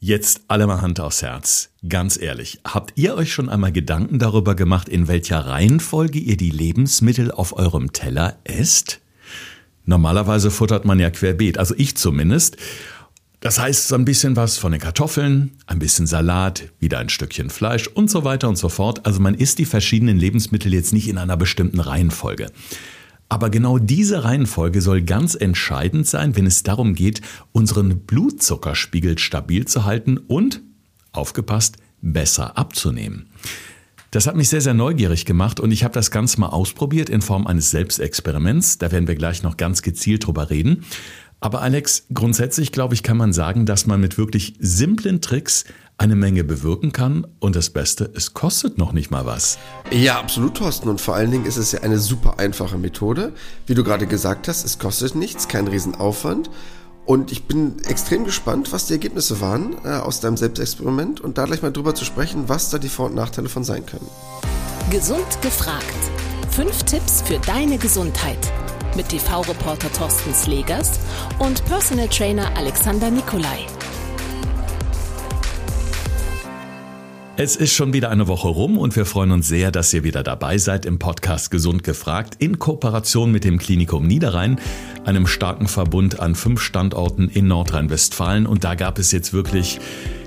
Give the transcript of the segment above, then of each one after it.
Jetzt alle mal Hand aufs Herz. Ganz ehrlich, habt ihr euch schon einmal Gedanken darüber gemacht, in welcher Reihenfolge ihr die Lebensmittel auf eurem Teller esst? Normalerweise futtert man ja querbeet, also ich zumindest. Das heißt so ein bisschen was von den Kartoffeln, ein bisschen Salat, wieder ein Stückchen Fleisch und so weiter und so fort. Also man isst die verschiedenen Lebensmittel jetzt nicht in einer bestimmten Reihenfolge. Aber genau diese Reihenfolge soll ganz entscheidend sein, wenn es darum geht, unseren Blutzuckerspiegel stabil zu halten und, aufgepasst, besser abzunehmen. Das hat mich sehr, sehr neugierig gemacht und ich habe das Ganze mal ausprobiert in Form eines Selbstexperiments. Da werden wir gleich noch ganz gezielt drüber reden. Aber Alex, grundsätzlich glaube ich, kann man sagen, dass man mit wirklich simplen Tricks eine Menge bewirken kann und das Beste, es kostet noch nicht mal was. Ja, absolut, Thorsten. Und vor allen Dingen ist es ja eine super einfache Methode. Wie du gerade gesagt hast, es kostet nichts, kein Riesenaufwand. Und ich bin extrem gespannt, was die Ergebnisse waren äh, aus deinem Selbstexperiment und da gleich mal drüber zu sprechen, was da die Vor- und Nachteile von sein können. Gesund gefragt. Fünf Tipps für deine Gesundheit mit TV-Reporter Thorsten Slegers und Personal Trainer Alexander Nikolai. Es ist schon wieder eine Woche rum und wir freuen uns sehr, dass ihr wieder dabei seid im Podcast Gesund gefragt in Kooperation mit dem Klinikum Niederrhein, einem starken Verbund an fünf Standorten in Nordrhein-Westfalen. Und da gab es jetzt wirklich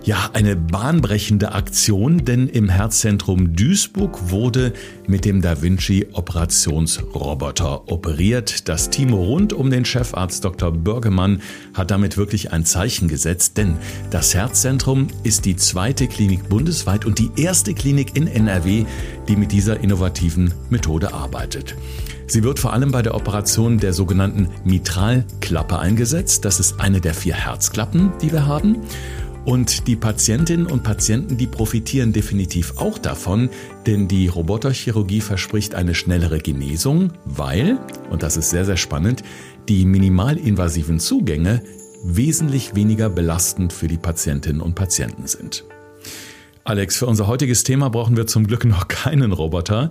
ja, eine bahnbrechende Aktion, denn im Herzzentrum Duisburg wurde mit dem Da Vinci Operationsroboter operiert. Das Team rund um den Chefarzt Dr. Bürgemann hat damit wirklich ein Zeichen gesetzt, denn das Herzzentrum ist die zweite Klinik bundesweit und die erste Klinik in NRW, die mit dieser innovativen Methode arbeitet. Sie wird vor allem bei der Operation der sogenannten Mitralklappe eingesetzt. Das ist eine der vier Herzklappen, die wir haben. Und die Patientinnen und Patienten, die profitieren definitiv auch davon, denn die Roboterchirurgie verspricht eine schnellere Genesung, weil, und das ist sehr, sehr spannend, die minimalinvasiven Zugänge wesentlich weniger belastend für die Patientinnen und Patienten sind. Alex, für unser heutiges Thema brauchen wir zum Glück noch keinen Roboter.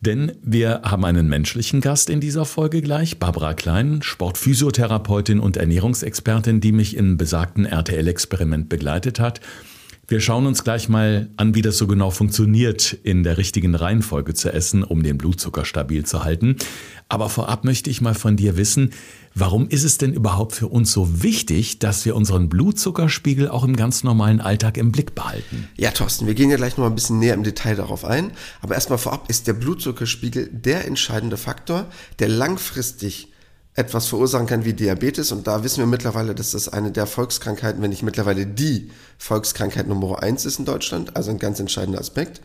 Denn wir haben einen menschlichen Gast in dieser Folge gleich, Barbara Klein, Sportphysiotherapeutin und Ernährungsexpertin, die mich im besagten RTL-Experiment begleitet hat. Wir schauen uns gleich mal an, wie das so genau funktioniert, in der richtigen Reihenfolge zu essen, um den Blutzucker stabil zu halten. Aber vorab möchte ich mal von dir wissen, warum ist es denn überhaupt für uns so wichtig, dass wir unseren Blutzuckerspiegel auch im ganz normalen Alltag im Blick behalten? Ja, Thorsten, wir gehen ja gleich noch ein bisschen näher im Detail darauf ein. Aber erstmal vorab ist der Blutzuckerspiegel der entscheidende Faktor, der langfristig etwas verursachen kann wie Diabetes. Und da wissen wir mittlerweile, dass das eine der Volkskrankheiten, wenn nicht mittlerweile die Volkskrankheit Nummer eins ist in Deutschland. Also ein ganz entscheidender Aspekt.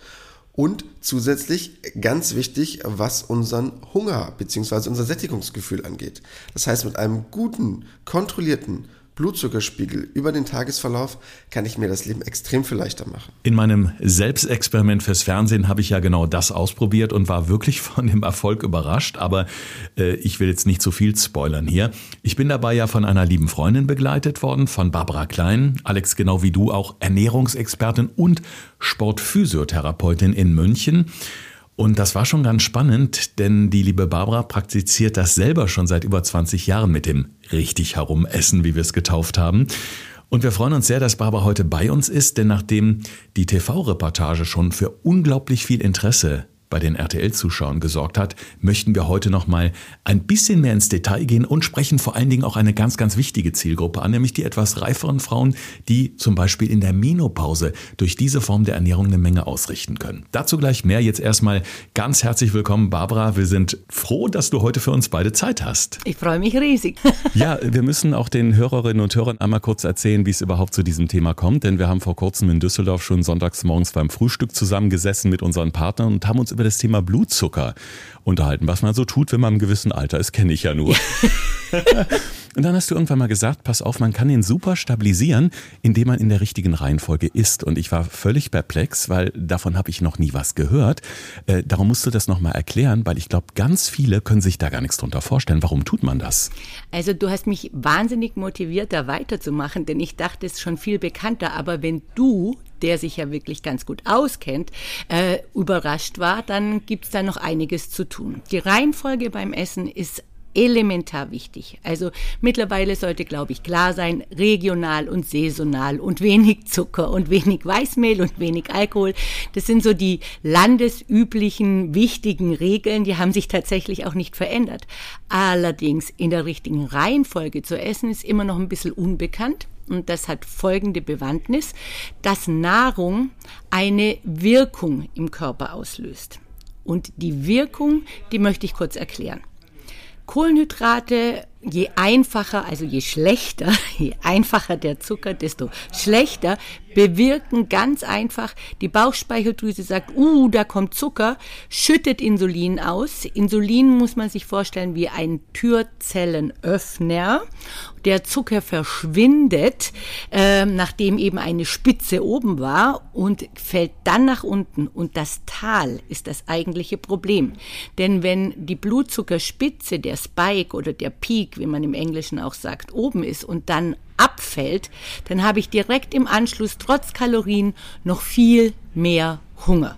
Und zusätzlich ganz wichtig, was unseren Hunger bzw. unser Sättigungsgefühl angeht. Das heißt, mit einem guten, kontrollierten Blutzuckerspiegel über den Tagesverlauf kann ich mir das Leben extrem viel leichter machen. In meinem Selbstexperiment fürs Fernsehen habe ich ja genau das ausprobiert und war wirklich von dem Erfolg überrascht. Aber äh, ich will jetzt nicht zu viel spoilern hier. Ich bin dabei ja von einer lieben Freundin begleitet worden, von Barbara Klein. Alex, genau wie du, auch Ernährungsexpertin und Sportphysiotherapeutin in München. Und das war schon ganz spannend, denn die liebe Barbara praktiziert das selber schon seit über 20 Jahren mit dem richtig herumessen, wie wir es getauft haben. Und wir freuen uns sehr, dass Barbara heute bei uns ist, denn nachdem die TV-Reportage schon für unglaublich viel Interesse bei den RTL-Zuschauern gesorgt hat, möchten wir heute noch mal ein bisschen mehr ins Detail gehen und sprechen vor allen Dingen auch eine ganz, ganz wichtige Zielgruppe an, nämlich die etwas reiferen Frauen, die zum Beispiel in der Menopause durch diese Form der Ernährung eine Menge ausrichten können. Dazu gleich mehr. Jetzt erstmal ganz herzlich willkommen, Barbara. Wir sind froh, dass du heute für uns beide Zeit hast. Ich freue mich riesig. ja, wir müssen auch den Hörerinnen und Hörern einmal kurz erzählen, wie es überhaupt zu diesem Thema kommt, denn wir haben vor kurzem in Düsseldorf schon sonntags morgens beim Frühstück zusammengesessen mit unseren Partnern und haben uns über über das Thema Blutzucker unterhalten. Was man so tut, wenn man im gewissen Alter ist, kenne ich ja nur. Und dann hast du irgendwann mal gesagt, pass auf, man kann ihn super stabilisieren, indem man in der richtigen Reihenfolge isst. Und ich war völlig perplex, weil davon habe ich noch nie was gehört. Äh, darum musst du das nochmal erklären, weil ich glaube, ganz viele können sich da gar nichts drunter vorstellen. Warum tut man das? Also du hast mich wahnsinnig motiviert, da weiterzumachen, denn ich dachte, es ist schon viel bekannter. Aber wenn du der sich ja wirklich ganz gut auskennt, äh, überrascht war, dann gibt es da noch einiges zu tun. Die Reihenfolge beim Essen ist elementar wichtig. Also mittlerweile sollte, glaube ich, klar sein, regional und saisonal und wenig Zucker und wenig Weißmehl und wenig Alkohol. Das sind so die landesüblichen wichtigen Regeln, die haben sich tatsächlich auch nicht verändert. Allerdings in der richtigen Reihenfolge zu essen ist immer noch ein bisschen unbekannt. Und das hat folgende Bewandtnis, dass Nahrung eine Wirkung im Körper auslöst. Und die Wirkung, die möchte ich kurz erklären. Kohlenhydrate, je einfacher, also je schlechter, je einfacher der Zucker, desto schlechter bewirken ganz einfach, die Bauchspeicheldrüse sagt, uh, da kommt Zucker, schüttet Insulin aus. Insulin muss man sich vorstellen wie ein Türzellenöffner. Der Zucker verschwindet, äh, nachdem eben eine Spitze oben war und fällt dann nach unten. Und das Tal ist das eigentliche Problem. Denn wenn die Blutzuckerspitze, der Spike oder der Peak, wie man im Englischen auch sagt, oben ist und dann abfällt, dann habe ich direkt im Anschluss trotz Kalorien noch viel mehr Hunger.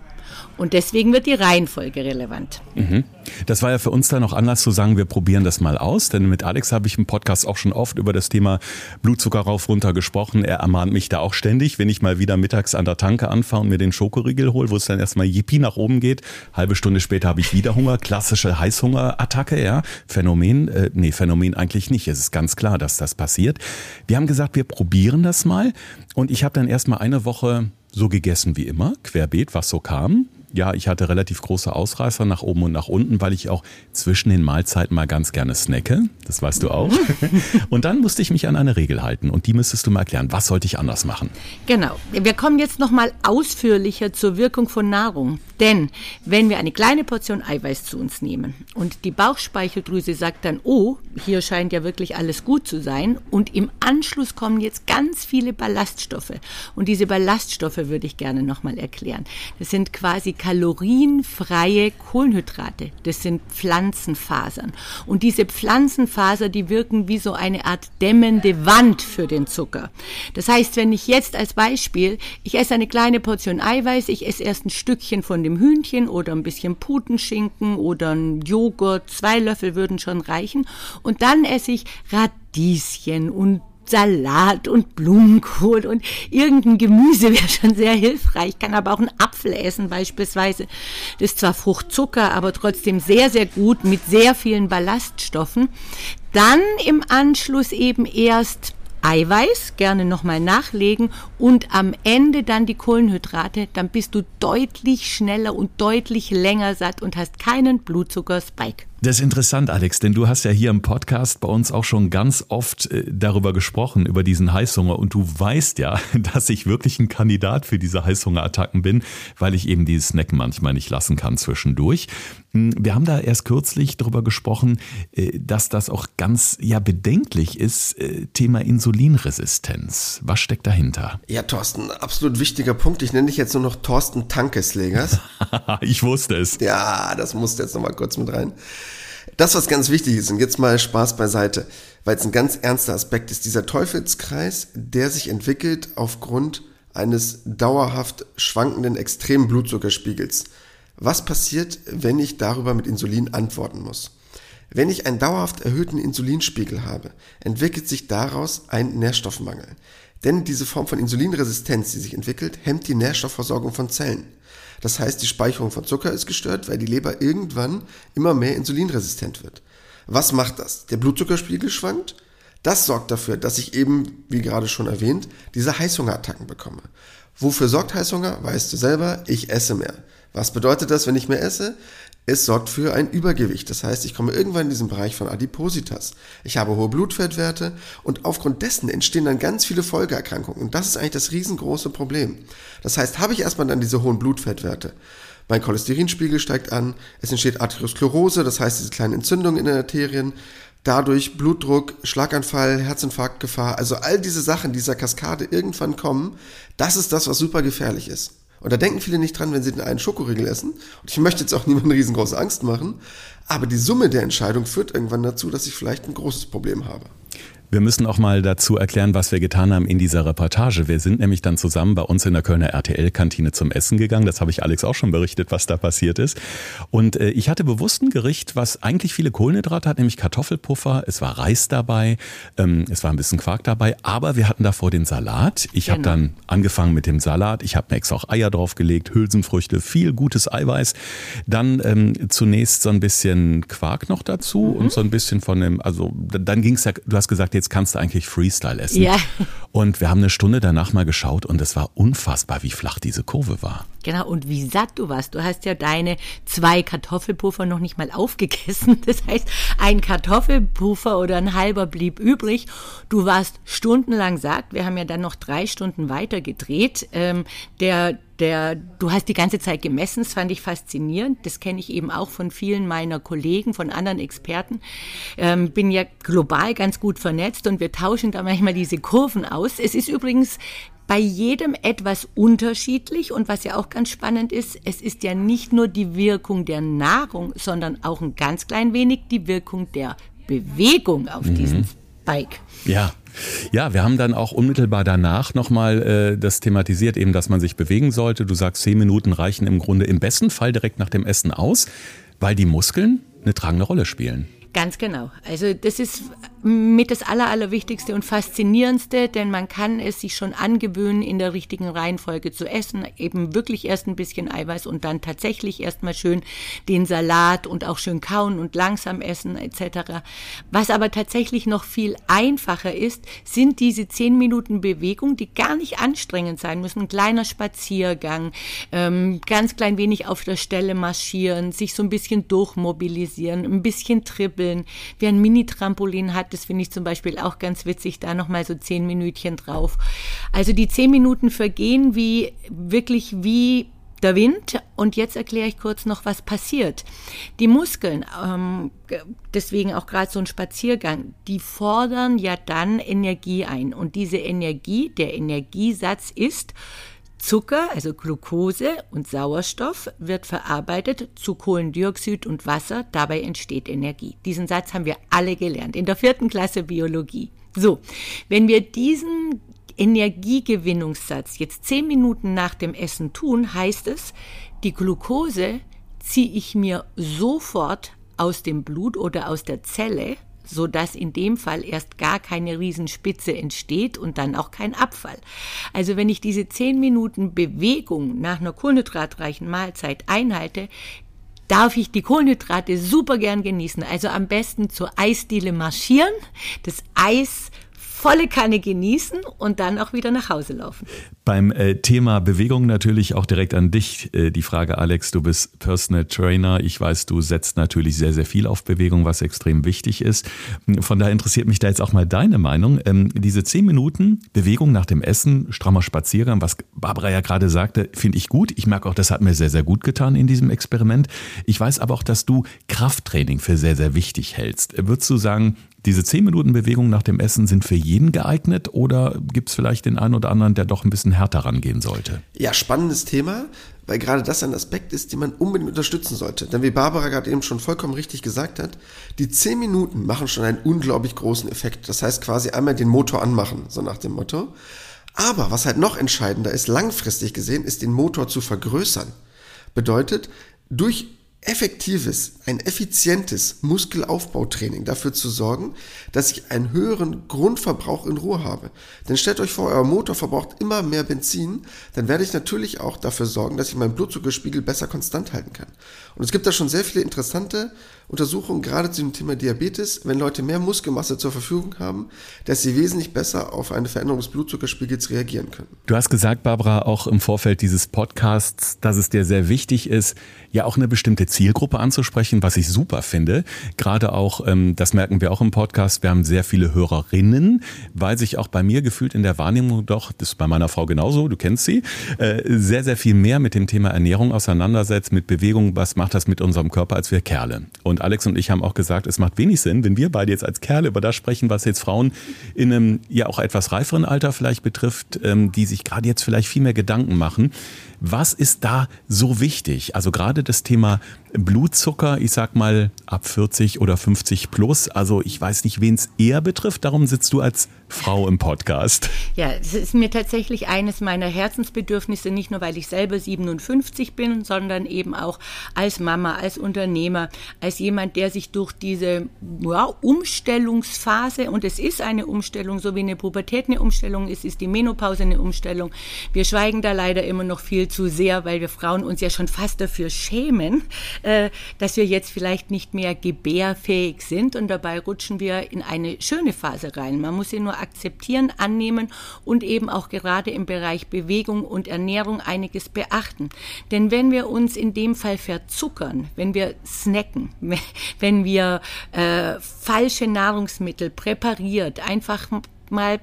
Und deswegen wird die Reihenfolge relevant. Mhm. Das war ja für uns dann noch Anlass zu sagen, wir probieren das mal aus. Denn mit Alex habe ich im Podcast auch schon oft über das Thema Blutzucker rauf runter gesprochen. Er ermahnt mich da auch ständig, wenn ich mal wieder mittags an der Tanke anfahre und mir den Schokoriegel hole, wo es dann erstmal Yippie nach oben geht. Halbe Stunde später habe ich wieder Hunger. Klassische Heißhungerattacke, ja. Phänomen, äh, nee, Phänomen eigentlich nicht. Es ist ganz klar, dass das passiert. Wir haben gesagt, wir probieren das mal. Und ich habe dann erstmal eine Woche so gegessen wie immer, querbeet, was so kam ja, ich hatte relativ große Ausreißer nach oben und nach unten, weil ich auch zwischen den Mahlzeiten mal ganz gerne snacke. Das weißt du auch. und dann musste ich mich an eine Regel halten und die müsstest du mal erklären. Was sollte ich anders machen? Genau. Wir kommen jetzt nochmal ausführlicher zur Wirkung von Nahrung. Denn wenn wir eine kleine Portion Eiweiß zu uns nehmen und die Bauchspeicheldrüse sagt dann, oh, hier scheint ja wirklich alles gut zu sein und im Anschluss kommen jetzt ganz viele Ballaststoffe. Und diese Ballaststoffe würde ich gerne nochmal erklären. Das sind quasi kalorienfreie Kohlenhydrate. Das sind Pflanzenfasern. Und diese Pflanzenfaser, die wirken wie so eine Art dämmende Wand für den Zucker. Das heißt, wenn ich jetzt als Beispiel, ich esse eine kleine Portion Eiweiß, ich esse erst ein Stückchen von dem Hühnchen oder ein bisschen Putenschinken oder ein Joghurt, zwei Löffel würden schon reichen. Und dann esse ich Radieschen und Salat und Blumenkohl und irgendein Gemüse wäre schon sehr hilfreich. Ich kann aber auch einen Apfel essen beispielsweise. Das ist zwar Fruchtzucker, aber trotzdem sehr, sehr gut mit sehr vielen Ballaststoffen. Dann im Anschluss eben erst Eiweiß, gerne nochmal nachlegen und am Ende dann die Kohlenhydrate, dann bist du deutlich schneller und deutlich länger satt und hast keinen Blutzuckerspike. Das ist interessant, Alex, denn du hast ja hier im Podcast bei uns auch schon ganz oft äh, darüber gesprochen, über diesen Heißhunger. Und du weißt ja, dass ich wirklich ein Kandidat für diese Heißhungerattacken bin, weil ich eben dieses Snacken manchmal nicht lassen kann zwischendurch. Hm, wir haben da erst kürzlich darüber gesprochen, äh, dass das auch ganz ja bedenklich ist, äh, Thema Insulinresistenz. Was steckt dahinter? Ja, Thorsten, absolut wichtiger Punkt. Ich nenne dich jetzt nur noch Thorsten Tankeslegers. ich wusste es. Ja, das musste jetzt nochmal kurz mit rein. Das, was ganz wichtig ist, und jetzt mal Spaß beiseite, weil es ein ganz ernster Aspekt ist, dieser Teufelskreis, der sich entwickelt aufgrund eines dauerhaft schwankenden extremen Blutzuckerspiegels. Was passiert, wenn ich darüber mit Insulin antworten muss? Wenn ich einen dauerhaft erhöhten Insulinspiegel habe, entwickelt sich daraus ein Nährstoffmangel. Denn diese Form von Insulinresistenz, die sich entwickelt, hemmt die Nährstoffversorgung von Zellen. Das heißt, die Speicherung von Zucker ist gestört, weil die Leber irgendwann immer mehr insulinresistent wird. Was macht das? Der Blutzuckerspiegel schwankt. Das sorgt dafür, dass ich eben, wie gerade schon erwähnt, diese Heißhungerattacken bekomme. Wofür sorgt Heißhunger? Weißt du selber, ich esse mehr. Was bedeutet das, wenn ich mehr esse? Es sorgt für ein Übergewicht. Das heißt, ich komme irgendwann in diesen Bereich von Adipositas. Ich habe hohe Blutfettwerte und aufgrund dessen entstehen dann ganz viele Folgeerkrankungen. Und das ist eigentlich das riesengroße Problem. Das heißt, habe ich erstmal dann diese hohen Blutfettwerte. Mein Cholesterinspiegel steigt an, es entsteht Arteriosklerose, das heißt diese kleinen Entzündungen in den Arterien, dadurch Blutdruck, Schlaganfall, Herzinfarktgefahr, also all diese Sachen dieser Kaskade irgendwann kommen, das ist das, was super gefährlich ist. Und da denken viele nicht dran, wenn sie den einen Schokoriegel essen. Und ich möchte jetzt auch niemandem riesengroße Angst machen. Aber die Summe der Entscheidung führt irgendwann dazu, dass ich vielleicht ein großes Problem habe. Wir müssen auch mal dazu erklären, was wir getan haben in dieser Reportage. Wir sind nämlich dann zusammen bei uns in der Kölner RTL-Kantine zum Essen gegangen. Das habe ich Alex auch schon berichtet, was da passiert ist. Und äh, ich hatte bewusst ein Gericht, was eigentlich viele Kohlenhydrate hat, nämlich Kartoffelpuffer. Es war Reis dabei, ähm, es war ein bisschen Quark dabei, aber wir hatten davor den Salat. Ich genau. habe dann angefangen mit dem Salat. Ich habe mir extra auch Eier draufgelegt, Hülsenfrüchte, viel gutes Eiweiß. Dann ähm, zunächst so ein bisschen Quark noch dazu mhm. und so ein bisschen von dem, also dann ging es ja, du hast gesagt, jetzt jetzt kannst du eigentlich Freestyle essen. Ja. Und wir haben eine Stunde danach mal geschaut und es war unfassbar, wie flach diese Kurve war. Genau, und wie satt du warst. Du hast ja deine zwei Kartoffelpuffer noch nicht mal aufgegessen. Das heißt, ein Kartoffelpuffer oder ein halber blieb übrig. Du warst stundenlang satt. Wir haben ja dann noch drei Stunden weiter gedreht. Ähm, der der, du hast die ganze Zeit gemessen, das fand ich faszinierend. Das kenne ich eben auch von vielen meiner Kollegen, von anderen Experten. Ähm, bin ja global ganz gut vernetzt und wir tauschen da manchmal diese Kurven aus. Es ist übrigens bei jedem etwas unterschiedlich und was ja auch ganz spannend ist, es ist ja nicht nur die Wirkung der Nahrung, sondern auch ein ganz klein wenig die Wirkung der Bewegung auf mhm. diesem Bike. Ja. Ja, wir haben dann auch unmittelbar danach nochmal äh, das thematisiert, eben, dass man sich bewegen sollte. Du sagst, zehn Minuten reichen im Grunde im besten Fall direkt nach dem Essen aus, weil die Muskeln eine tragende Rolle spielen. Ganz genau. Also das ist mit das Aller, Allerwichtigste und Faszinierendste, denn man kann es sich schon angewöhnen, in der richtigen Reihenfolge zu essen. Eben wirklich erst ein bisschen Eiweiß und dann tatsächlich erstmal schön den Salat und auch schön kauen und langsam essen etc. Was aber tatsächlich noch viel einfacher ist, sind diese zehn Minuten Bewegung, die gar nicht anstrengend sein müssen. Ein kleiner Spaziergang, ähm, ganz klein wenig auf der Stelle marschieren, sich so ein bisschen durchmobilisieren, ein bisschen trippeln wer ein Mini-Trampolin hat, das finde ich zum Beispiel auch ganz witzig, da nochmal so zehn Minütchen drauf. Also die zehn Minuten vergehen wie, wirklich wie der Wind. Und jetzt erkläre ich kurz noch, was passiert. Die Muskeln, ähm, deswegen auch gerade so ein Spaziergang, die fordern ja dann Energie ein. Und diese Energie, der Energiesatz ist, Zucker, also Glucose und Sauerstoff wird verarbeitet zu Kohlendioxid und Wasser. Dabei entsteht Energie. Diesen Satz haben wir alle gelernt in der vierten Klasse Biologie. So, wenn wir diesen Energiegewinnungssatz jetzt zehn Minuten nach dem Essen tun, heißt es, die Glucose ziehe ich mir sofort aus dem Blut oder aus der Zelle so dass in dem Fall erst gar keine Riesenspitze entsteht und dann auch kein Abfall. Also wenn ich diese zehn Minuten Bewegung nach einer kohlenhydratreichen Mahlzeit einhalte, darf ich die Kohlenhydrate super gern genießen. Also am besten zur Eisdiele marschieren, das Eis volle Kanne genießen und dann auch wieder nach Hause laufen. Beim äh, Thema Bewegung natürlich auch direkt an dich äh, die Frage, Alex, du bist Personal Trainer. Ich weiß, du setzt natürlich sehr, sehr viel auf Bewegung, was extrem wichtig ist. Von daher interessiert mich da jetzt auch mal deine Meinung. Ähm, diese zehn Minuten Bewegung nach dem Essen, strammer Spaziergang, was Barbara ja gerade sagte, finde ich gut. Ich merke auch, das hat mir sehr, sehr gut getan in diesem Experiment. Ich weiß aber auch, dass du Krafttraining für sehr, sehr wichtig hältst. Würdest du sagen, diese 10 Minuten Bewegung nach dem Essen sind für jeden geeignet oder gibt es vielleicht den einen oder anderen, der doch ein bisschen härter rangehen sollte? Ja, spannendes Thema, weil gerade das ein Aspekt ist, den man unbedingt unterstützen sollte. Denn wie Barbara gerade eben schon vollkommen richtig gesagt hat, die 10 Minuten machen schon einen unglaublich großen Effekt. Das heißt quasi einmal den Motor anmachen, so nach dem Motto. Aber was halt noch entscheidender ist, langfristig gesehen, ist den Motor zu vergrößern. Bedeutet, durch effektives, ein effizientes Muskelaufbautraining dafür zu sorgen, dass ich einen höheren Grundverbrauch in Ruhe habe. Denn stellt euch vor, euer Motor verbraucht immer mehr Benzin, dann werde ich natürlich auch dafür sorgen, dass ich meinen Blutzuckerspiegel besser konstant halten kann. Und es gibt da schon sehr viele interessante Untersuchungen, gerade zu dem Thema Diabetes, wenn Leute mehr Muskelmasse zur Verfügung haben, dass sie wesentlich besser auf eine Veränderung des Blutzuckerspiegels reagieren können. Du hast gesagt, Barbara, auch im Vorfeld dieses Podcasts, dass es dir sehr wichtig ist, ja auch eine bestimmte Zielgruppe anzusprechen, was ich super finde. Gerade auch, ähm, das merken wir auch im Podcast, wir haben sehr viele Hörerinnen, weil sich auch bei mir gefühlt in der Wahrnehmung doch, das ist bei meiner Frau genauso, du kennst sie, äh, sehr, sehr viel mehr mit dem Thema Ernährung auseinandersetzt, mit Bewegung, was macht das mit unserem Körper als wir Kerle. Und Alex und ich haben auch gesagt, es macht wenig Sinn, wenn wir beide jetzt als Kerle über das sprechen, was jetzt Frauen in einem ja auch etwas reiferen Alter vielleicht betrifft, ähm, die sich gerade jetzt vielleicht viel mehr Gedanken machen. Was ist da so wichtig? Also gerade das Thema Blutzucker, ich sag mal ab 40 oder 50 plus. Also ich weiß nicht, wen es eher betrifft. Darum sitzt du als Frau im Podcast. Ja, es ist mir tatsächlich eines meiner Herzensbedürfnisse, nicht nur weil ich selber 57 bin, sondern eben auch als Mama, als Unternehmer, als jemand, der sich durch diese ja, Umstellungsphase, und es ist eine Umstellung, so wie eine Pubertät eine Umstellung ist, ist die Menopause eine Umstellung. Wir schweigen da leider immer noch viel zu sehr, weil wir Frauen uns ja schon fast dafür schämen, äh, dass wir jetzt vielleicht nicht mehr gebärfähig sind und dabei rutschen wir in eine schöne Phase rein. Man muss sie nur akzeptieren, annehmen und eben auch gerade im Bereich Bewegung und Ernährung einiges beachten. Denn wenn wir uns in dem Fall verzuckern, wenn wir snacken, wenn wir äh, falsche Nahrungsmittel präpariert, einfach mal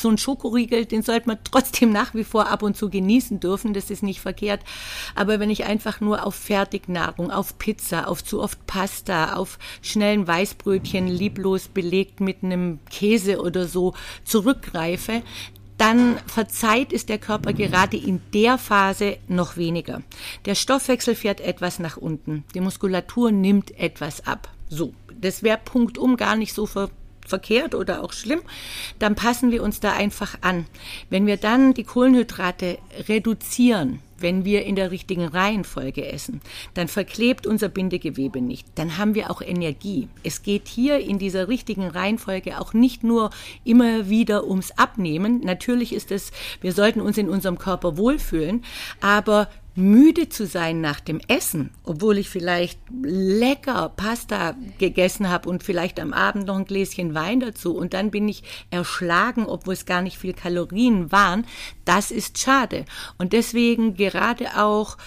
so ein Schokoriegel, den sollte man trotzdem nach wie vor ab und zu genießen dürfen, das ist nicht verkehrt. Aber wenn ich einfach nur auf Fertignahrung, auf Pizza, auf zu oft Pasta, auf schnellen Weißbrötchen, lieblos belegt mit einem Käse oder so zurückgreife, dann verzeiht es der Körper gerade in der Phase noch weniger. Der Stoffwechsel fährt etwas nach unten, die Muskulatur nimmt etwas ab. So, das wäre punktum gar nicht so ver verkehrt oder auch schlimm, dann passen wir uns da einfach an. Wenn wir dann die Kohlenhydrate reduzieren, wenn wir in der richtigen Reihenfolge essen, dann verklebt unser Bindegewebe nicht. Dann haben wir auch Energie. Es geht hier in dieser richtigen Reihenfolge auch nicht nur immer wieder ums Abnehmen. Natürlich ist es, wir sollten uns in unserem Körper wohlfühlen, aber müde zu sein nach dem Essen, obwohl ich vielleicht lecker Pasta gegessen habe und vielleicht am Abend noch ein Gläschen Wein dazu und dann bin ich erschlagen, obwohl es gar nicht viel Kalorien waren, das ist schade. Und deswegen gerade auch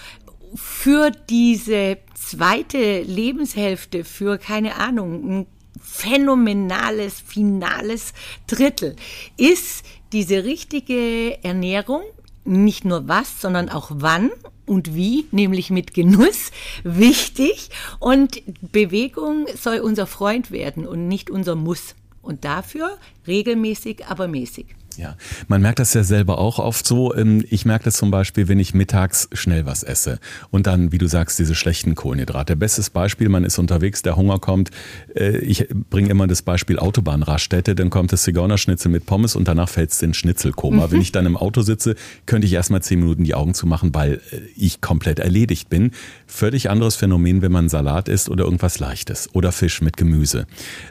für diese zweite Lebenshälfte, für keine Ahnung, ein phänomenales, finales Drittel, ist diese richtige Ernährung, nicht nur was, sondern auch wann und wie, nämlich mit Genuss, wichtig. Und Bewegung soll unser Freund werden und nicht unser Muss. Und dafür regelmäßig, aber mäßig. Ja, man merkt das ja selber auch oft so. Ähm, ich merke das zum Beispiel, wenn ich mittags schnell was esse und dann, wie du sagst, diese schlechten Kohlenhydrate. Bestes Beispiel, man ist unterwegs, der Hunger kommt. Äh, ich bringe immer das Beispiel Autobahnraststätte, dann kommt das Zigeunerschnitzel mit Pommes und danach fällt es in Schnitzelkoma. Wenn ich dann im Auto sitze, könnte ich erstmal zehn Minuten die Augen zumachen, weil äh, ich komplett erledigt bin. Völlig anderes Phänomen, wenn man Salat isst oder irgendwas Leichtes oder Fisch mit Gemüse.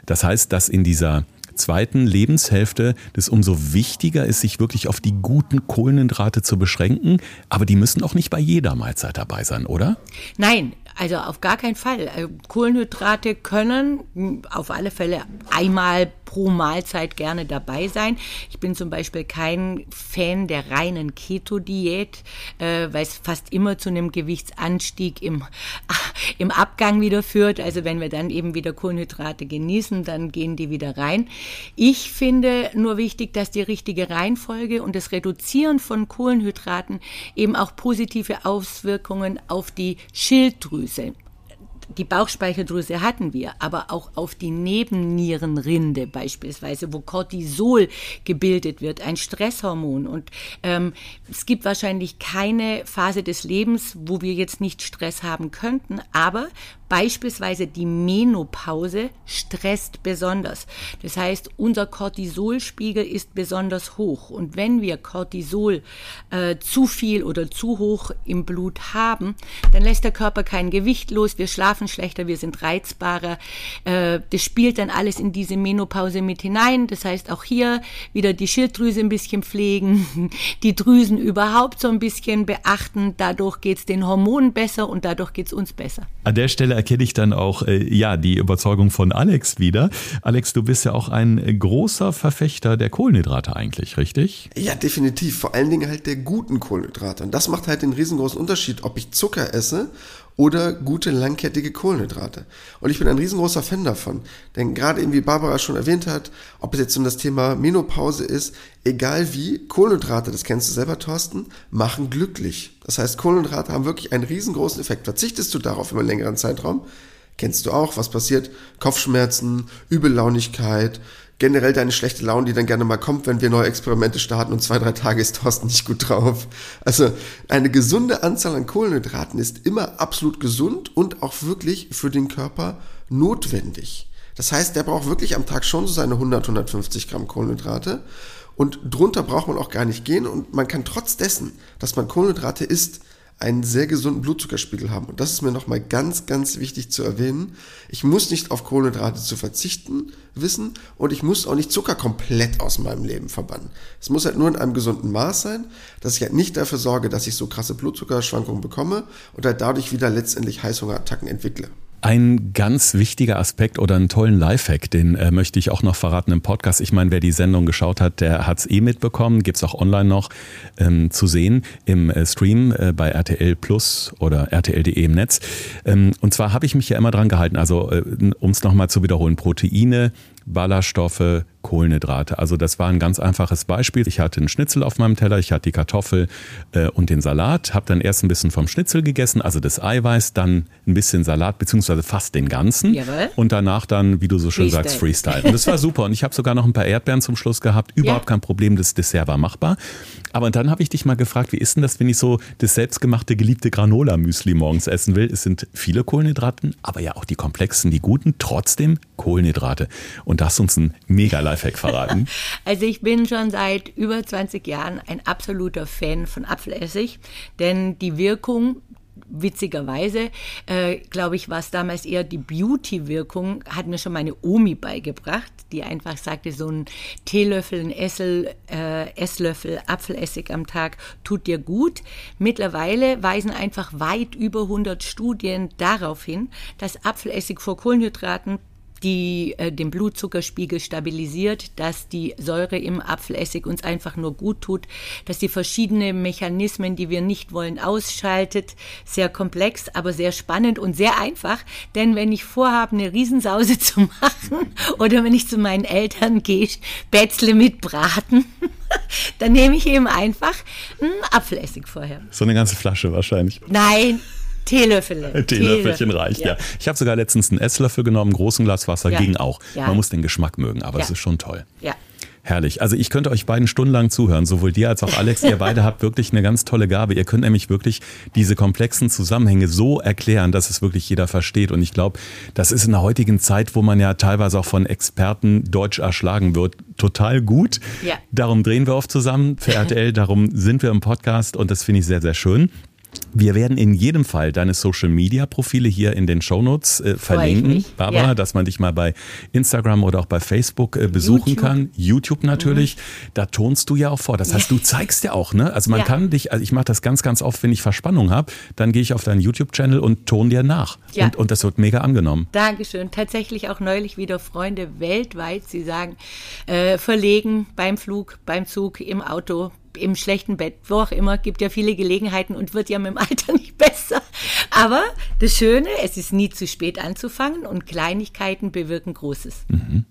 Das heißt, dass in dieser zweiten Lebenshälfte das umso wichtiger ist, sich wirklich auf die guten Kohlenhydrate zu beschränken. Aber die müssen auch nicht bei jeder Mahlzeit dabei sein, oder? Nein, also auf gar keinen Fall. Äh, Kohlenhydrate können auf alle Fälle einmal pro Mahlzeit gerne dabei sein. Ich bin zum Beispiel kein Fan der reinen Keto-Diät, äh, weil es fast immer zu einem Gewichtsanstieg im, im Abgang wieder führt. Also wenn wir dann eben wieder Kohlenhydrate genießen, dann gehen die wieder rein. Ich finde nur wichtig, dass die richtige Reihenfolge und das Reduzieren von Kohlenhydraten eben auch positive Auswirkungen auf die Schilddrüse die Bauchspeicheldrüse hatten wir, aber auch auf die Nebennierenrinde beispielsweise, wo Cortisol gebildet wird, ein Stresshormon. Und ähm, es gibt wahrscheinlich keine Phase des Lebens, wo wir jetzt nicht Stress haben könnten, aber Beispielsweise die Menopause stresst besonders. Das heißt, unser Cortisolspiegel ist besonders hoch. Und wenn wir Cortisol äh, zu viel oder zu hoch im Blut haben, dann lässt der Körper kein Gewicht los, wir schlafen schlechter, wir sind reizbarer. Äh, das spielt dann alles in diese Menopause mit hinein. Das heißt, auch hier wieder die Schilddrüse ein bisschen pflegen, die Drüsen überhaupt so ein bisschen beachten. Dadurch geht es den Hormonen besser und dadurch geht es uns besser. An der Stelle erkenne ich dann auch äh, ja die Überzeugung von Alex wieder. Alex, du bist ja auch ein großer Verfechter der Kohlenhydrate eigentlich, richtig? Ja, definitiv. Vor allen Dingen halt der guten Kohlenhydrate. Und das macht halt den riesengroßen Unterschied, ob ich Zucker esse oder gute langkettige Kohlenhydrate. Und ich bin ein riesengroßer Fan davon. Denn gerade eben, wie Barbara schon erwähnt hat, ob es jetzt um das Thema Menopause ist, egal wie, Kohlenhydrate, das kennst du selber, Thorsten, machen glücklich. Das heißt, Kohlenhydrate haben wirklich einen riesengroßen Effekt. Verzichtest du darauf über einen längeren Zeitraum, kennst du auch, was passiert? Kopfschmerzen, Übellaunigkeit, generell deine schlechte Laune, die dann gerne mal kommt, wenn wir neue Experimente starten und zwei, drei Tage ist Thorsten nicht gut drauf. Also eine gesunde Anzahl an Kohlenhydraten ist immer absolut gesund und auch wirklich für den Körper notwendig. Das heißt, der braucht wirklich am Tag schon so seine 100, 150 Gramm Kohlenhydrate und drunter braucht man auch gar nicht gehen und man kann trotz dessen, dass man Kohlenhydrate isst, einen sehr gesunden Blutzuckerspiegel haben. Und das ist mir nochmal ganz, ganz wichtig zu erwähnen. Ich muss nicht auf Kohlenhydrate zu verzichten wissen und ich muss auch nicht Zucker komplett aus meinem Leben verbannen. Es muss halt nur in einem gesunden Maß sein, dass ich halt nicht dafür sorge, dass ich so krasse Blutzuckerschwankungen bekomme und halt dadurch wieder letztendlich Heißhungerattacken entwickle. Ein ganz wichtiger Aspekt oder einen tollen Lifehack, den äh, möchte ich auch noch verraten im Podcast. Ich meine, wer die Sendung geschaut hat, der hat es eh mitbekommen, gibt's auch online noch ähm, zu sehen im äh, Stream äh, bei RTL Plus oder RTL.de im Netz. Ähm, und zwar habe ich mich ja immer dran gehalten, also äh, um es nochmal zu wiederholen, Proteine, Ballaststoffe, Kohlenhydrate. Also das war ein ganz einfaches Beispiel. Ich hatte einen Schnitzel auf meinem Teller, ich hatte die Kartoffel äh, und den Salat, habe dann erst ein bisschen vom Schnitzel gegessen, also das Eiweiß, dann ein bisschen Salat, beziehungsweise fast den ganzen. Jawohl. Und danach dann, wie du so schön Freestyle. sagst, Freestyle. Und das war super. Und ich habe sogar noch ein paar Erdbeeren zum Schluss gehabt. Überhaupt ja. kein Problem, das Dessert war machbar. Aber dann habe ich dich mal gefragt, wie ist denn das, wenn ich so das selbstgemachte, geliebte Granola-Müsli morgens essen will? Es sind viele Kohlenhydraten, aber ja auch die komplexen, die guten, trotzdem Kohlenhydrate. Und das ist uns ein mega Lifehack verraten. Also ich bin schon seit über 20 Jahren ein absoluter Fan von Apfelessig, denn die Wirkung witzigerweise, äh, glaube ich, war es damals eher die Beauty-Wirkung, hat mir schon meine Omi beigebracht, die einfach sagte, so ein Teelöffel, ein Essel, äh, Esslöffel Apfelessig am Tag tut dir gut. Mittlerweile weisen einfach weit über 100 Studien darauf hin, dass Apfelessig vor Kohlenhydraten die äh, den Blutzuckerspiegel stabilisiert, dass die Säure im Apfelessig uns einfach nur gut tut, dass die verschiedenen Mechanismen, die wir nicht wollen, ausschaltet. Sehr komplex, aber sehr spannend und sehr einfach. Denn wenn ich vorhabe, eine Riesensause zu machen oder wenn ich zu meinen Eltern gehe, Spätzle mit Braten, dann nehme ich eben einfach einen Apfelessig vorher. So eine ganze Flasche wahrscheinlich. Nein, Teelöffel. Teelöffelchen reicht, ja. ja. Ich habe sogar letztens einen Esslöffel genommen, großen Glas Wasser, ja. ging auch. Ja. Man muss den Geschmack mögen, aber es ist schon toll. Ja. Herrlich. Also ich könnte euch beiden stundenlang zuhören, sowohl dir als auch Alex. Ihr beide habt wirklich eine ganz tolle Gabe. Ihr könnt nämlich wirklich diese komplexen Zusammenhänge so erklären, dass es wirklich jeder versteht. Und ich glaube, das ist in der heutigen Zeit, wo man ja teilweise auch von Experten deutsch erschlagen wird, total gut. Ja. Darum drehen wir oft zusammen für RTL, darum sind wir im Podcast und das finde ich sehr, sehr schön. Wir werden in jedem Fall deine Social Media Profile hier in den Shownotes äh, verlinken, Barbara, ja. dass man dich mal bei Instagram oder auch bei Facebook äh, besuchen YouTube. kann. YouTube natürlich. Mhm. Da tonst du ja auch vor. Das heißt, du zeigst ja auch, ne? Also man ja. kann dich, also ich mache das ganz, ganz oft, wenn ich Verspannung habe, dann gehe ich auf deinen YouTube-Channel und ton dir nach. Ja. Und, und das wird mega angenommen. Dankeschön. Tatsächlich auch neulich wieder Freunde weltweit, sie sagen, äh, verlegen beim Flug, beim Zug, im Auto, im schlechten Bett, wo auch immer, gibt ja viele Gelegenheiten und wird ja mit dem Alter nicht besser. Aber das Schöne, es ist nie zu spät anzufangen und Kleinigkeiten bewirken Großes. Mhm.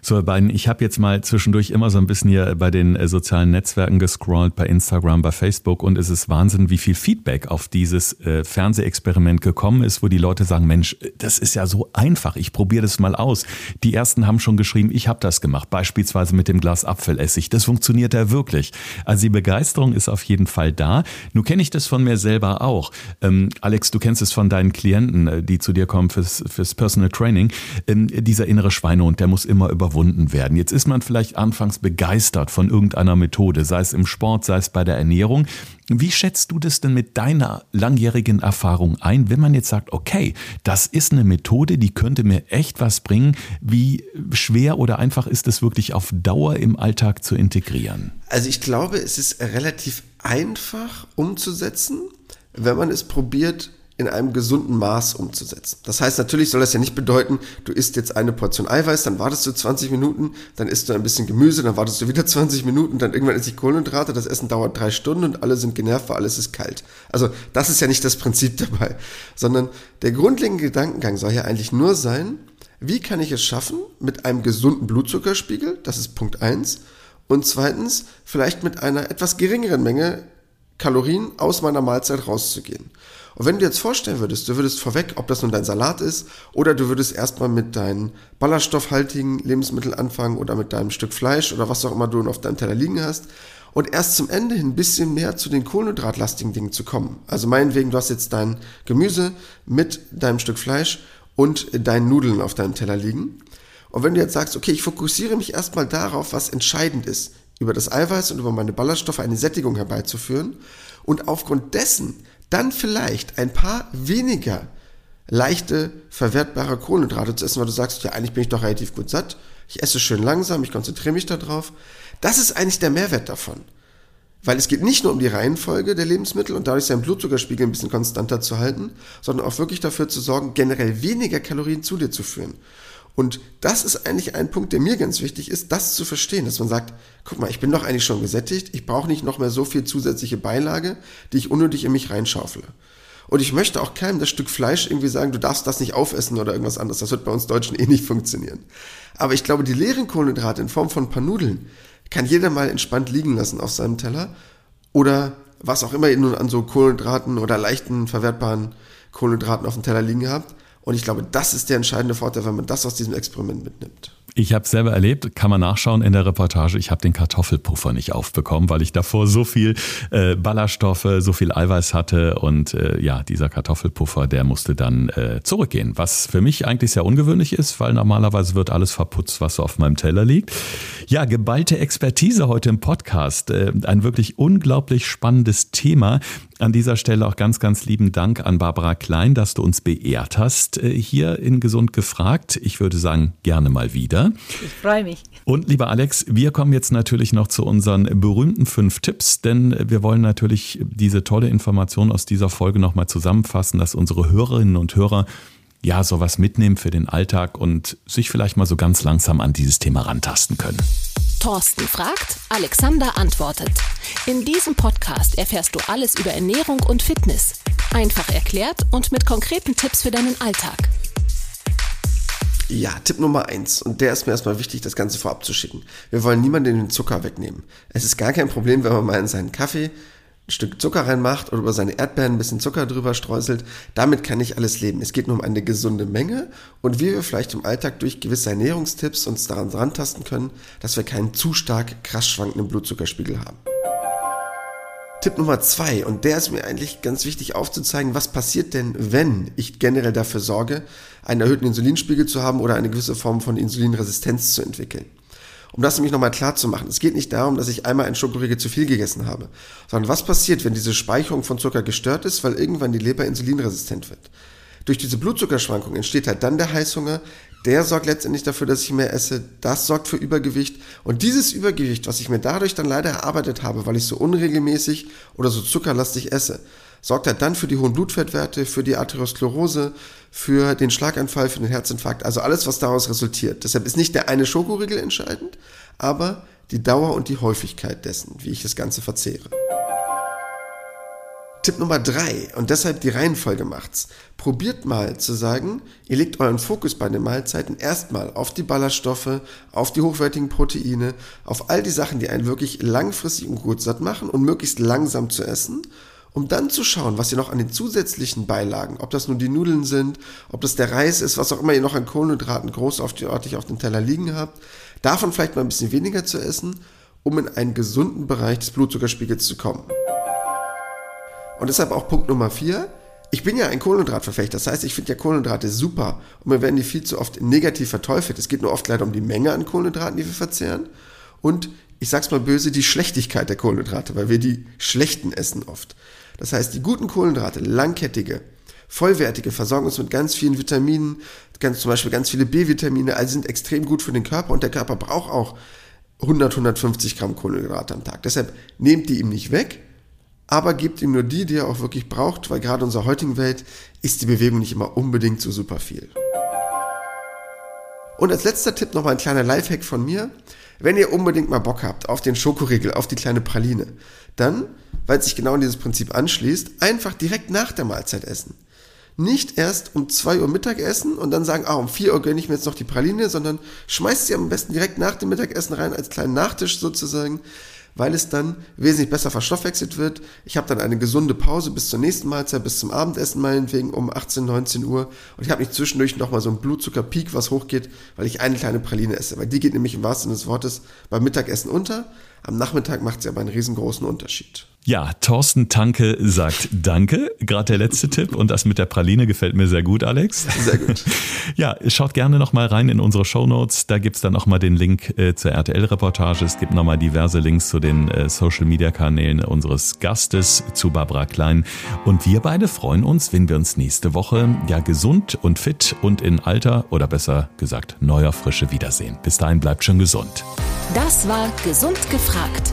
So, beiden, ich habe jetzt mal zwischendurch immer so ein bisschen hier bei den äh, sozialen Netzwerken gescrollt, bei Instagram, bei Facebook und es ist Wahnsinn, wie viel Feedback auf dieses äh, Fernsehexperiment gekommen ist, wo die Leute sagen, Mensch, das ist ja so einfach, ich probiere das mal aus. Die ersten haben schon geschrieben, ich habe das gemacht, beispielsweise mit dem Glas Apfelessig. Das funktioniert ja wirklich. Also die Begeisterung ist auf jeden Fall da. Nun kenne ich das von mir selber auch. Ähm, Alex, du kennst es von deinen Klienten, äh, die zu dir kommen fürs, fürs Personal Training. Ähm, dieser innere Schweinehund, der muss immer überwunden werden. Jetzt ist man vielleicht anfangs begeistert von irgendeiner Methode, sei es im Sport, sei es bei der Ernährung. Wie schätzt du das denn mit deiner langjährigen Erfahrung ein, wenn man jetzt sagt, okay, das ist eine Methode, die könnte mir echt was bringen? Wie schwer oder einfach ist es wirklich auf Dauer im Alltag zu integrieren? Also ich glaube, es ist relativ einfach umzusetzen, wenn man es probiert, in einem gesunden Maß umzusetzen. Das heißt, natürlich soll das ja nicht bedeuten, du isst jetzt eine Portion Eiweiß, dann wartest du 20 Minuten, dann isst du ein bisschen Gemüse, dann wartest du wieder 20 Minuten, dann irgendwann isst du Kohlenhydrate, das Essen dauert drei Stunden und alle sind genervt, weil alles ist kalt. Also das ist ja nicht das Prinzip dabei, sondern der grundlegende Gedankengang soll ja eigentlich nur sein, wie kann ich es schaffen, mit einem gesunden Blutzuckerspiegel, das ist Punkt eins, und zweitens vielleicht mit einer etwas geringeren Menge Kalorien aus meiner Mahlzeit rauszugehen. Und wenn du jetzt vorstellen würdest, du würdest vorweg, ob das nun dein Salat ist, oder du würdest erstmal mit deinen ballaststoffhaltigen Lebensmitteln anfangen oder mit deinem Stück Fleisch oder was auch immer du auf deinem Teller liegen hast, und erst zum Ende hin ein bisschen mehr zu den kohlenhydratlastigen Dingen zu kommen. Also meinetwegen, du hast jetzt dein Gemüse mit deinem Stück Fleisch und deinen Nudeln auf deinem Teller liegen. Und wenn du jetzt sagst, okay, ich fokussiere mich erstmal darauf, was entscheidend ist, über das Eiweiß und über meine Ballaststoffe eine Sättigung herbeizuführen und aufgrund dessen dann vielleicht ein paar weniger leichte, verwertbare Kohlenhydrate zu essen, weil du sagst, ja, eigentlich bin ich doch relativ gut satt, ich esse schön langsam, ich konzentriere mich darauf. Das ist eigentlich der Mehrwert davon. Weil es geht nicht nur um die Reihenfolge der Lebensmittel und dadurch seinen Blutzuckerspiegel ein bisschen konstanter zu halten, sondern auch wirklich dafür zu sorgen, generell weniger Kalorien zu dir zu führen. Und das ist eigentlich ein Punkt, der mir ganz wichtig ist, das zu verstehen, dass man sagt, guck mal, ich bin doch eigentlich schon gesättigt, ich brauche nicht noch mehr so viel zusätzliche Beilage, die ich unnötig in mich reinschaufele. Und ich möchte auch keinem das Stück Fleisch irgendwie sagen, du darfst das nicht aufessen oder irgendwas anderes. Das wird bei uns Deutschen eh nicht funktionieren. Aber ich glaube, die leeren Kohlenhydrate in Form von ein paar Nudeln kann jeder mal entspannt liegen lassen auf seinem Teller. Oder was auch immer ihr nun an so Kohlenhydraten oder leichten verwertbaren Kohlenhydraten auf dem Teller liegen habt. Und ich glaube, das ist der entscheidende Vorteil, wenn man das aus diesem Experiment mitnimmt. Ich habe selber erlebt, kann man nachschauen in der Reportage. Ich habe den Kartoffelpuffer nicht aufbekommen, weil ich davor so viel äh, Ballaststoffe, so viel Eiweiß hatte und äh, ja, dieser Kartoffelpuffer, der musste dann äh, zurückgehen. Was für mich eigentlich sehr ungewöhnlich ist, weil normalerweise wird alles verputzt, was so auf meinem Teller liegt. Ja, geballte Expertise heute im Podcast. Äh, ein wirklich unglaublich spannendes Thema. An dieser Stelle auch ganz, ganz lieben Dank an Barbara Klein, dass du uns beehrt hast äh, hier in Gesund gefragt. Ich würde sagen, gerne mal wieder. Ich freue mich. Und lieber Alex, wir kommen jetzt natürlich noch zu unseren berühmten fünf Tipps, denn wir wollen natürlich diese tolle Information aus dieser Folge nochmal zusammenfassen, dass unsere Hörerinnen und Hörer ja sowas mitnehmen für den Alltag und sich vielleicht mal so ganz langsam an dieses Thema rantasten können. Thorsten fragt, Alexander antwortet. In diesem Podcast erfährst du alles über Ernährung und Fitness. Einfach erklärt und mit konkreten Tipps für deinen Alltag. Ja, Tipp Nummer eins. Und der ist mir erstmal wichtig, das Ganze vorab zu schicken. Wir wollen niemanden den Zucker wegnehmen. Es ist gar kein Problem, wenn man mal in seinen Kaffee ein Stück Zucker reinmacht oder über seine Erdbeeren ein bisschen Zucker drüber streuselt, damit kann ich alles leben. Es geht nur um eine gesunde Menge und wie wir vielleicht im Alltag durch gewisse Ernährungstipps uns daran rantasten können, dass wir keinen zu stark krass schwankenden Blutzuckerspiegel haben. Tipp Nummer zwei, und der ist mir eigentlich ganz wichtig aufzuzeigen, was passiert denn, wenn ich generell dafür sorge, einen erhöhten Insulinspiegel zu haben oder eine gewisse Form von Insulinresistenz zu entwickeln. Um das nämlich nochmal klar zu machen, es geht nicht darum, dass ich einmal ein Schokoriegel zu viel gegessen habe, sondern was passiert, wenn diese Speicherung von Zucker gestört ist, weil irgendwann die Leber insulinresistent wird. Durch diese Blutzuckerschwankung entsteht halt dann der Heißhunger, der sorgt letztendlich dafür, dass ich mehr esse, das sorgt für Übergewicht und dieses Übergewicht, was ich mir dadurch dann leider erarbeitet habe, weil ich so unregelmäßig oder so zuckerlastig esse, sorgt halt dann für die hohen Blutfettwerte, für die Arteriosklerose, für den Schlaganfall, für den Herzinfarkt, also alles, was daraus resultiert. Deshalb ist nicht der eine Schokoriegel entscheidend, aber die Dauer und die Häufigkeit dessen, wie ich das Ganze verzehre. Tipp Nummer drei und deshalb die Reihenfolge macht's. Probiert mal zu sagen, ihr legt euren Fokus bei den Mahlzeiten erstmal auf die Ballaststoffe, auf die hochwertigen Proteine, auf all die Sachen, die einen wirklich langfristig und gut satt machen und möglichst langsam zu essen um dann zu schauen, was ihr noch an den zusätzlichen Beilagen, ob das nun die Nudeln sind, ob das der Reis ist, was auch immer ihr noch an Kohlenhydraten großartig auf dem Teller liegen habt, davon vielleicht mal ein bisschen weniger zu essen, um in einen gesunden Bereich des Blutzuckerspiegels zu kommen. Und deshalb auch Punkt Nummer vier. Ich bin ja ein Kohlenhydratverfechter, das heißt, ich finde ja Kohlenhydrate super und mir werden die viel zu oft negativ verteufelt. Es geht nur oft leider um die Menge an Kohlenhydraten, die wir verzehren und ich sag's mal böse, die Schlechtigkeit der Kohlenhydrate, weil wir die schlechten essen oft. Das heißt, die guten Kohlenhydrate, langkettige, vollwertige, versorgen uns mit ganz vielen Vitaminen, ganz, zum Beispiel ganz viele B-Vitamine, also sind extrem gut für den Körper und der Körper braucht auch 100, 150 Gramm Kohlenhydrate am Tag. Deshalb nehmt die ihm nicht weg, aber gebt ihm nur die, die er auch wirklich braucht, weil gerade in unserer heutigen Welt ist die Bewegung nicht immer unbedingt so super viel. Und als letzter Tipp nochmal ein kleiner Lifehack von mir. Wenn ihr unbedingt mal Bock habt auf den Schokoriegel, auf die kleine Praline, dann, weil es sich genau an dieses Prinzip anschließt, einfach direkt nach der Mahlzeit essen. Nicht erst um 2 Uhr Mittag essen und dann sagen, ah, um 4 Uhr gönne ich mir jetzt noch die Praline, sondern schmeißt sie am besten direkt nach dem Mittagessen rein, als kleinen Nachtisch sozusagen, weil es dann wesentlich besser verstoffwechselt wird. Ich habe dann eine gesunde Pause bis zur nächsten Mahlzeit, bis zum Abendessen meinetwegen um 18, 19 Uhr. Und ich habe nicht zwischendurch nochmal so einen Blutzuckerpeak, was hochgeht, weil ich eine kleine Praline esse. Weil die geht nämlich im wahrsten Sinne des Wortes beim Mittagessen unter. Am Nachmittag macht sie aber einen riesengroßen Unterschied. Ja, Thorsten Tanke sagt Danke. Gerade der letzte Tipp und das mit der Praline gefällt mir sehr gut, Alex. Sehr gut. Ja, schaut gerne nochmal rein in unsere Show Notes. Da gibt's dann nochmal den Link äh, zur RTL-Reportage. Es gibt nochmal diverse Links zu den äh, Social-Media-Kanälen unseres Gastes, zu Barbara Klein. Und wir beide freuen uns, wenn wir uns nächste Woche ja gesund und fit und in alter oder besser gesagt neuer Frische wiedersehen. Bis dahin bleibt schon gesund. Das war Gesund gefragt.